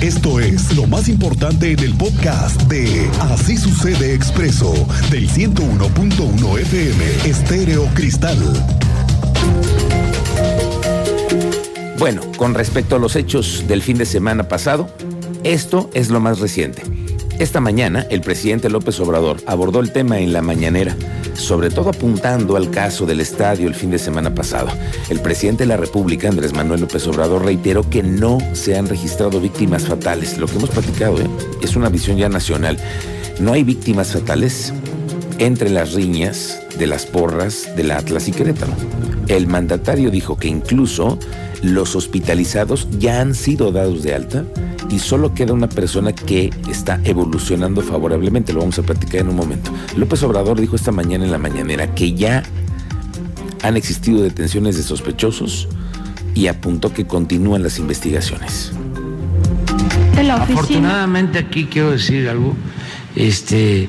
Esto es lo más importante en el podcast de Así sucede expreso del 101.1 FM Estéreo Cristal. Bueno, con respecto a los hechos del fin de semana pasado, esto es lo más reciente. Esta mañana, el presidente López Obrador abordó el tema en la mañanera, sobre todo apuntando al caso del estadio el fin de semana pasado. El presidente de la República, Andrés Manuel López Obrador, reiteró que no se han registrado víctimas fatales. Lo que hemos platicado ¿eh? es una visión ya nacional. No hay víctimas fatales entre las riñas de las porras del Atlas y Querétaro. El mandatario dijo que incluso los hospitalizados ya han sido dados de alta y solo queda una persona que está evolucionando favorablemente. Lo vamos a platicar en un momento. López Obrador dijo esta mañana en la mañanera que ya han existido detenciones de sospechosos y apuntó que continúan las investigaciones. Afortunadamente aquí quiero decir algo, este,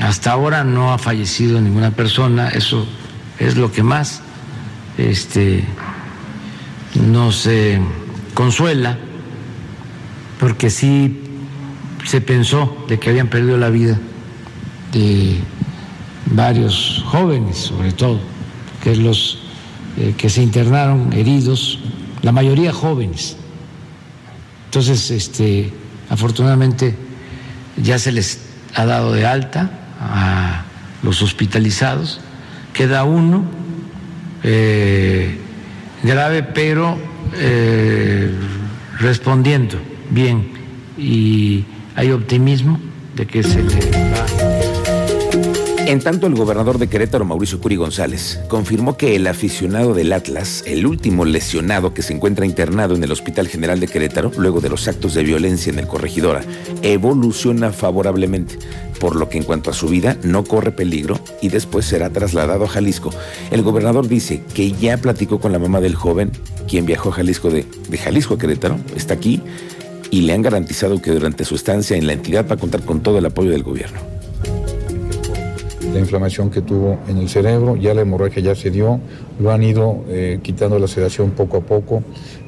hasta ahora no ha fallecido ninguna persona, eso es lo que más este, nos eh, consuela, porque sí se pensó de que habían perdido la vida de varios jóvenes, sobre todo, que los eh, que se internaron heridos, la mayoría jóvenes. Entonces, este, afortunadamente ya se les ha dado de alta a los hospitalizados, queda uno eh, grave, pero eh, respondiendo bien y hay optimismo de que se le va. En tanto, el gobernador de Querétaro, Mauricio Curi González, confirmó que el aficionado del Atlas, el último lesionado que se encuentra internado en el Hospital General de Querétaro, luego de los actos de violencia en el Corregidora, evoluciona favorablemente, por lo que en cuanto a su vida no corre peligro y después será trasladado a Jalisco. El gobernador dice que ya platicó con la mamá del joven, quien viajó a Jalisco de, de Jalisco a Querétaro, está aquí, y le han garantizado que durante su estancia en la entidad va a contar con todo el apoyo del gobierno la inflamación que tuvo en el cerebro, ya la hemorragia ya se dio, lo han ido eh, quitando la sedación poco a poco.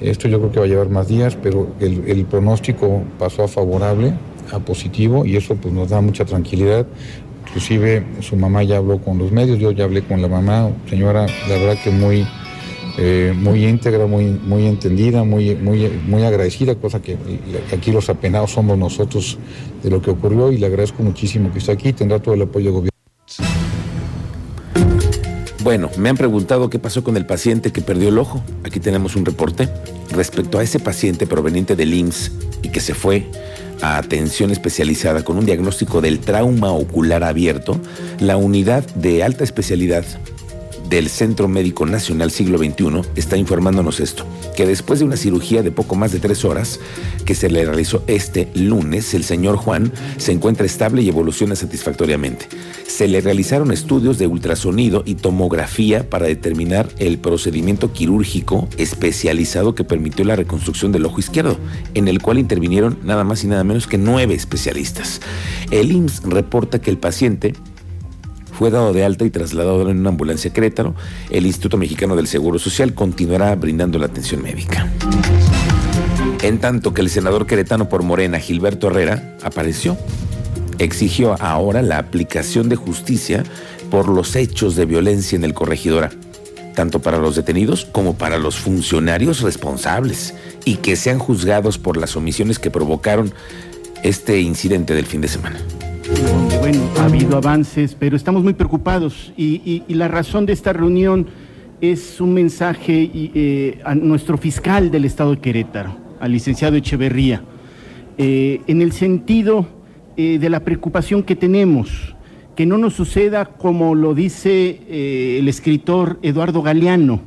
Esto yo creo que va a llevar más días, pero el, pronóstico pasó a favorable, a positivo, y eso pues nos da mucha tranquilidad. Inclusive su mamá ya habló con los medios, yo ya hablé con la mamá, señora, la verdad que muy, eh, muy íntegra, muy, muy entendida, muy, muy, muy agradecida, cosa que aquí los apenados somos nosotros de lo que ocurrió y le agradezco muchísimo que esté aquí, tendrá todo el apoyo del gobierno. Bueno, me han preguntado qué pasó con el paciente que perdió el ojo. Aquí tenemos un reporte. Respecto a ese paciente proveniente del IMSS y que se fue a atención especializada con un diagnóstico del trauma ocular abierto, la unidad de alta especialidad del Centro Médico Nacional Siglo XXI está informándonos esto, que después de una cirugía de poco más de tres horas que se le realizó este lunes, el señor Juan se encuentra estable y evoluciona satisfactoriamente. Se le realizaron estudios de ultrasonido y tomografía para determinar el procedimiento quirúrgico especializado que permitió la reconstrucción del ojo izquierdo, en el cual intervinieron nada más y nada menos que nueve especialistas. El IMSS reporta que el paciente fue dado de alta y trasladado en una ambulancia a Querétaro. El Instituto Mexicano del Seguro Social continuará brindando la atención médica. En tanto que el senador queretano por Morena, Gilberto Herrera, apareció, exigió ahora la aplicación de justicia por los hechos de violencia en el corregidora, tanto para los detenidos como para los funcionarios responsables, y que sean juzgados por las omisiones que provocaron este incidente del fin de semana bueno, ha habido avances, pero estamos muy preocupados y, la razón de esta reunión es un mensaje eh, a nuestro fiscal del Estado de Querétaro, al licenciado Echeverría, eh, en el sentido eh, de la preocupación que tenemos, que no nos suceda como lo dice el escritor Eduardo Galeano,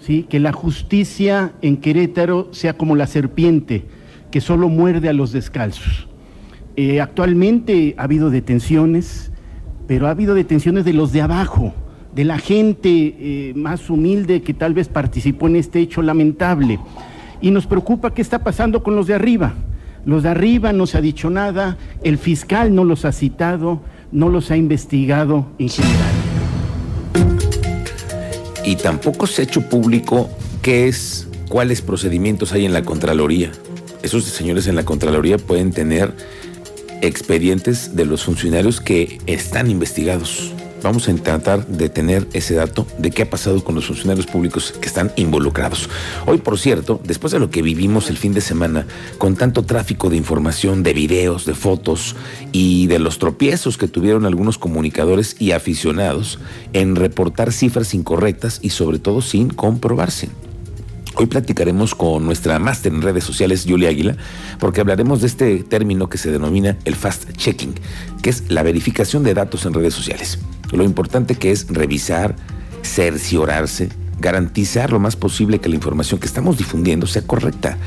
¿sí? que la justicia en Querétaro sea como la serpiente, que solo muerde a los descalzos. Eh, actualmente ha habido detenciones, pero ha habido detenciones de los de abajo, de la gente eh, más humilde que tal vez participó en este hecho lamentable. Y nos preocupa qué está pasando con los de arriba. Los de arriba no se ha dicho nada, el fiscal no los ha citado, no los ha investigado en general. Y tampoco se ha hecho público qué es, cuáles procedimientos hay en la Contraloría esos señores en la Contraloría pueden tener expedientes de los funcionarios que están investigados. Vamos a tratar de tener ese dato de qué ha pasado con los funcionarios públicos que están involucrados. Hoy, por cierto, después de lo que vivimos el fin de semana, con tanto tráfico de información, de videos, de fotos y de los tropiezos que tuvieron algunos comunicadores y aficionados en reportar cifras incorrectas y sobre todo sin comprobarse. Hoy platicaremos con nuestra máster en redes sociales, Julia Águila, porque hablaremos de este término que se denomina el fast checking, que es la verificación de datos en redes sociales. Lo importante que es revisar, cerciorarse, garantizar lo más posible que la información que estamos difundiendo sea correcta.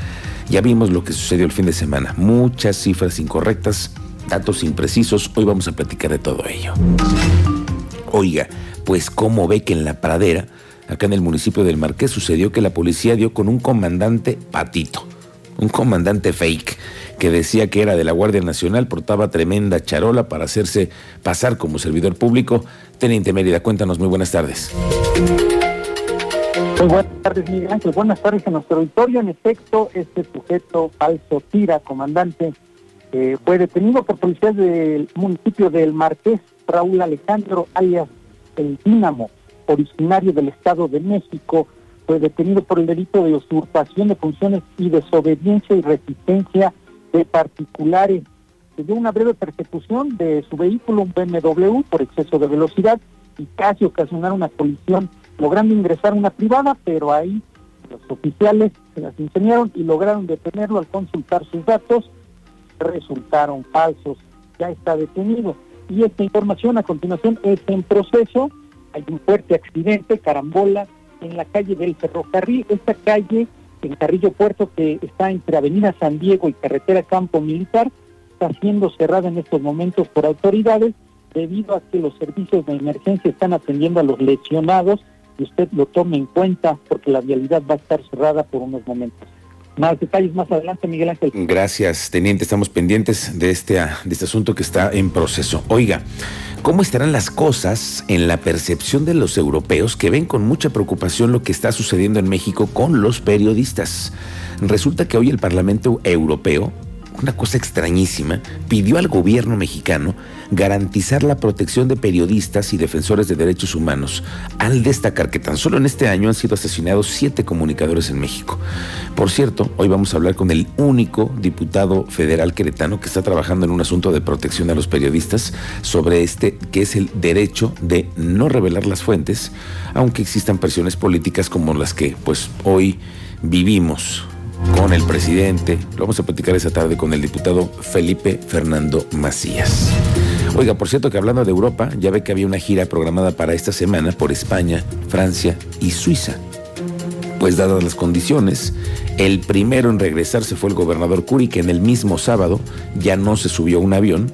Ya vimos lo que sucedió el fin de semana, muchas cifras incorrectas, datos imprecisos, hoy vamos a platicar de todo ello. Oiga, pues cómo ve que en la pradera acá en el municipio del Marqués sucedió que la policía dio con un comandante patito, un comandante fake, que decía que era de la Guardia Nacional, portaba tremenda charola para hacerse pasar como servidor público. Teniente Mérida, cuéntanos, muy buenas tardes. Muy buenas tardes, Miguel Ángel. Buenas tardes a nuestro auditorio. En efecto, este sujeto falso tira, comandante, eh, fue detenido por policías del municipio del Marqués, Raúl Alejandro, alias El Dínamo originario del Estado de México, fue detenido por el delito de usurpación de funciones y desobediencia y resistencia de particulares. Se dio una breve persecución de su vehículo, un BMW, por exceso de velocidad y casi ocasionar una colisión, logrando ingresar a una privada, pero ahí los oficiales se las ingenieron y lograron detenerlo al consultar sus datos, resultaron falsos. Ya está detenido. Y esta información a continuación es en proceso hay un fuerte accidente, carambola, en la calle del ferrocarril. Esta calle, en Carrillo Puerto, que está entre Avenida San Diego y Carretera Campo Militar, está siendo cerrada en estos momentos por autoridades debido a que los servicios de emergencia están atendiendo a los lesionados y usted lo tome en cuenta porque la vialidad va a estar cerrada por unos momentos. Más detalles más adelante, Miguel Ángel. Gracias, teniente. Estamos pendientes de este, de este asunto que está en proceso. Oiga, ¿Cómo estarán las cosas en la percepción de los europeos que ven con mucha preocupación lo que está sucediendo en México con los periodistas? Resulta que hoy el Parlamento Europeo una cosa extrañísima, pidió al gobierno mexicano garantizar la protección de periodistas y defensores de derechos humanos, al destacar que tan solo en este año han sido asesinados siete comunicadores en México. Por cierto, hoy vamos a hablar con el único diputado federal queretano que está trabajando en un asunto de protección a los periodistas sobre este, que es el derecho de no revelar las fuentes, aunque existan presiones políticas como las que pues hoy vivimos con el presidente. Lo vamos a platicar esa tarde con el diputado Felipe Fernando Macías. Oiga, por cierto que hablando de Europa, ya ve que había una gira programada para esta semana por España, Francia y Suiza. Pues dadas las condiciones, el primero en regresarse fue el gobernador Curi, que en el mismo sábado ya no se subió a un avión,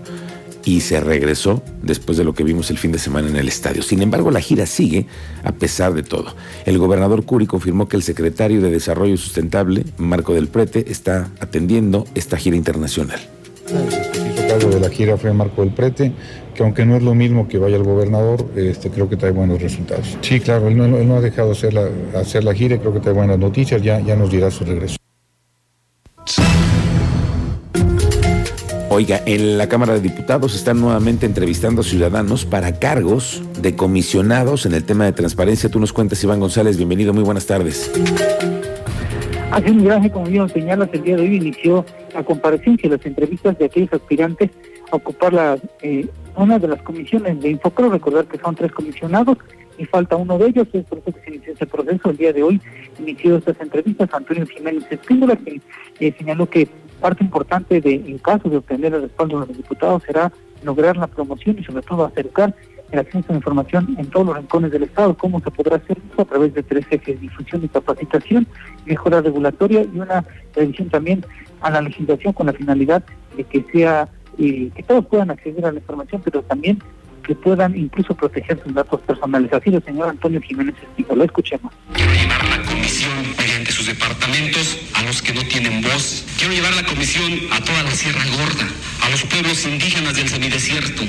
y se regresó después de lo que vimos el fin de semana en el estadio. Sin embargo, la gira sigue a pesar de todo. El gobernador Curi confirmó que el secretario de Desarrollo Sustentable, Marco del Prete, está atendiendo esta gira internacional. El cargo de la gira fue Marco del Prete, que aunque no es lo mismo que vaya el gobernador, este, creo que trae buenos resultados. Sí, claro, él no, ha dejado hacer la, hacer la gira y creo que trae buenas noticias, ya, ya nos dirá su regreso. Oiga, en la Cámara de Diputados están nuevamente entrevistando a ciudadanos para cargos de comisionados en el tema de transparencia. Tú nos cuentas, Iván González, bienvenido, muy buenas tardes. Hace un viaje, como bien señalas, el día de hoy inició la comparecencia y las entrevistas de aquellos aspirantes a ocupar la, eh, una de las comisiones de Infocro. Recordar que son tres comisionados y falta uno de ellos. Es por eso que se inició ese proceso. El día de hoy inició estas entrevistas. Antonio Jiménez Espíndola, que eh, señaló que parte importante de, en caso de obtener el respaldo de los diputados será lograr la promoción y sobre todo acercar el acceso a la información en todos los rincones del Estado. ¿Cómo se podrá hacer eso? A través de tres ejes, difusión y capacitación, mejora regulatoria y una revisión también a la legislación con la finalidad de que sea, eh, que todos puedan acceder a la información, pero también que puedan incluso proteger sus datos personales. Así lo señor Antonio Jiménez Estigo. Lo escuchemos. Departamentos a los que no tienen voz. Quiero llevar la comisión a toda la Sierra Gorda, a los pueblos indígenas del semidesierto,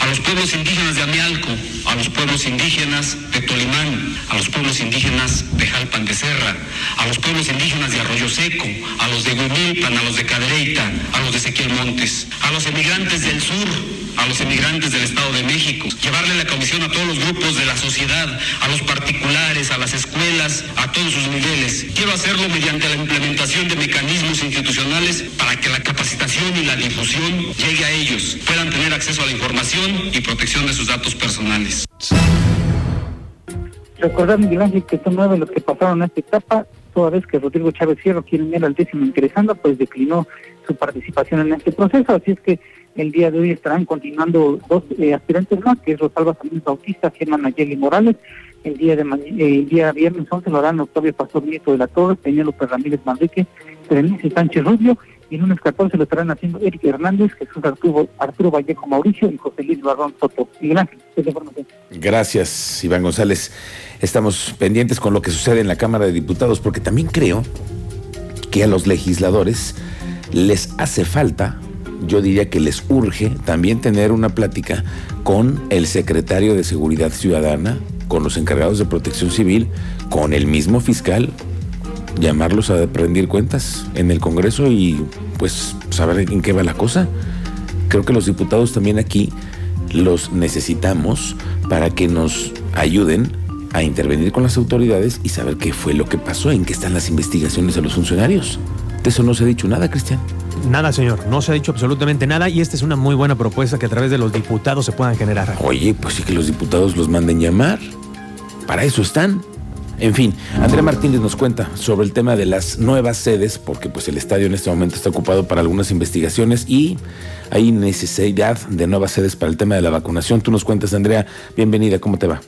a los pueblos indígenas de Amialco, a los pueblos indígenas de Tolimán, a los pueblos indígenas de Jalpan de Serra, a los pueblos indígenas de Arroyo Seco, a los de Huimilpan, a los de Cadereyta, a los de Ezequiel Montes, a los emigrantes del sur, a los emigrantes del Estado de México, llevarle la comisión a todos los grupos de la sociedad, a los particulares, a las escuelas, a todos sus niveles. Quiero hacerlo mediante la implementación de mecanismos institucionales para que la capacitación y la difusión llegue a ellos, puedan tener acceso a la información y protección de sus datos personales. Recordar, Miguel Ángel, que son nueve los que pasaron a esta etapa, toda vez que Rodrigo Chávez Fierro, quien era el décimo ingresando, pues declinó su participación en este proceso, así es que el día de hoy estarán continuando dos eh, aspirantes más, que es Rosalba Salinas Bautista, Germán Nayeli Morales. El día de eh, el día viernes 11 lo harán Octavio Pastor Nieto de la Torre, Peñalope Ramírez Manrique, Berenice Sánchez Rubio, y el lunes 14 lo estarán haciendo Eric Hernández, Jesús Arturo, Arturo Vallejo Mauricio y José Luis Barrón Soto. Miguel Ángel, es la información. Gracias, Iván González. Estamos pendientes con lo que sucede en la Cámara de Diputados, porque también creo que a los legisladores les hace falta, yo diría que les urge también tener una plática con el secretario de Seguridad Ciudadana, con los encargados de protección civil, con el mismo fiscal, llamarlos a rendir cuentas en el Congreso y pues saber en qué va la cosa. Creo que los diputados también aquí los necesitamos para que nos ayuden a intervenir con las autoridades y saber qué fue lo que pasó, en qué están las investigaciones a los funcionarios. De eso no se ha dicho nada, Cristian. Nada, señor, no se ha dicho absolutamente nada y esta es una muy buena propuesta que a través de los diputados se puedan generar. Oye, pues sí que los diputados los manden llamar. Para eso están. En fin, Andrea Martínez nos cuenta sobre el tema de las nuevas sedes, porque pues el estadio en este momento está ocupado para algunas investigaciones y hay necesidad de nuevas sedes para el tema de la vacunación. Tú nos cuentas, Andrea, bienvenida, ¿cómo te va?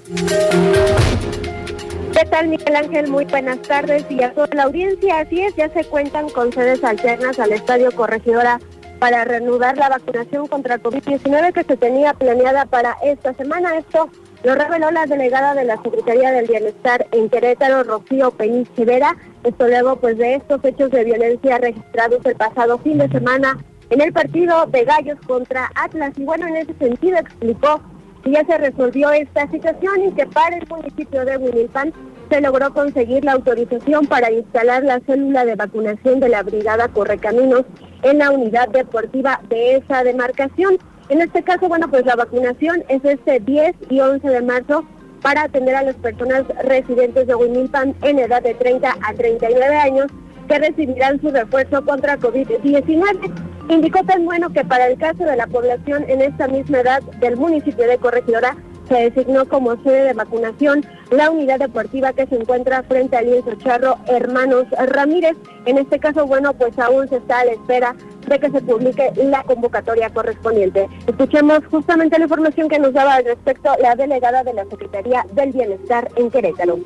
¿Qué tal, Miguel Ángel? Muy buenas tardes y a toda la audiencia. Así es, ya se cuentan con sedes alternas al Estadio Corregidora para reanudar la vacunación contra COVID-19 que se tenía planeada para esta semana. Esto lo reveló la delegada de la Secretaría del Bienestar en Querétaro, Rocío Peniche Vera. Esto luego pues de estos hechos de violencia registrados el pasado fin de semana en el partido de Gallos contra Atlas. Y bueno, en ese sentido explicó que ya se resolvió esta situación y que para el municipio de Huimilpan se logró conseguir la autorización para instalar la célula de vacunación de la Brigada Correcaminos en la unidad deportiva de esa demarcación. En este caso, bueno, pues la vacunación es este 10 y 11 de marzo para atender a las personas residentes de Huimilpan en edad de 30 a 39 años que recibirán su refuerzo contra COVID-19. Indicó tan bueno que para el caso de la población en esta misma edad del municipio de Corregidora se designó como sede de vacunación la unidad deportiva que se encuentra frente al lienzo charro Hermanos Ramírez. En este caso, bueno, pues aún se está a la espera de que se publique la convocatoria correspondiente. Escuchemos justamente la información que nos daba al respecto la delegada de la Secretaría del Bienestar en Querétaro.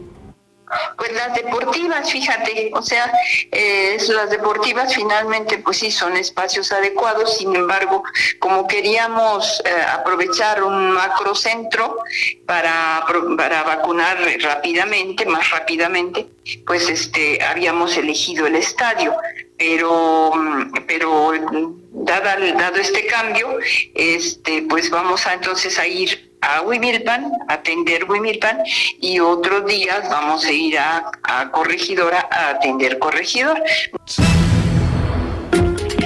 Pues las deportivas, fíjate, o sea, eh, las deportivas finalmente pues sí son espacios adecuados, sin embargo, como queríamos eh, aprovechar un macrocentro para, para vacunar rápidamente, más rápidamente, pues este habíamos elegido el estadio, pero pero dada, dado este cambio, este pues vamos a entonces a ir a Huimilpan, atender Huimilpan, y otros días vamos a ir a, a Corregidora a atender Corregidora.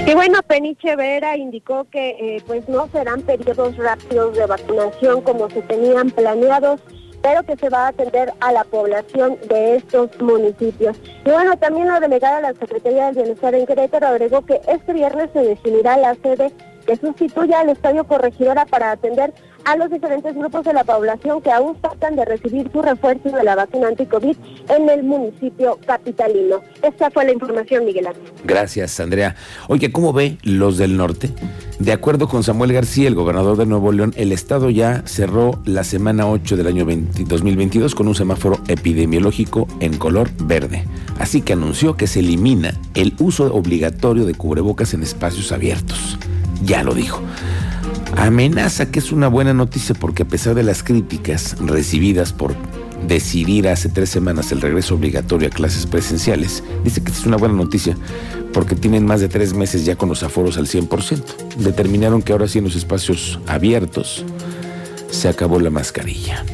Y bueno, Peniche Vera indicó que eh, pues no serán periodos rápidos de vacunación como se tenían planeados, pero que se va a atender a la población de estos municipios. Y bueno, también la delegada de la Secretaría del Bienestar en Querétaro agregó que este viernes se definirá la sede que sustituya al Estadio Corregidora para atender a los diferentes grupos de la población que aún faltan de recibir su refuerzo de la vacuna anti-COVID en el municipio capitalino. Esta fue la información, Miguel Ángel. Gracias, Andrea. Oye, ¿cómo ve los del norte? De acuerdo con Samuel García, el gobernador de Nuevo León, el estado ya cerró la semana 8 del año 20 2022 con un semáforo epidemiológico en color verde. Así que anunció que se elimina el uso obligatorio de cubrebocas en espacios abiertos. Ya lo dijo. Amenaza que es una buena noticia porque a pesar de las críticas recibidas por decidir hace tres semanas el regreso obligatorio a clases presenciales, dice que es una buena noticia porque tienen más de tres meses ya con los aforos al 100%. Determinaron que ahora sí en los espacios abiertos se acabó la mascarilla.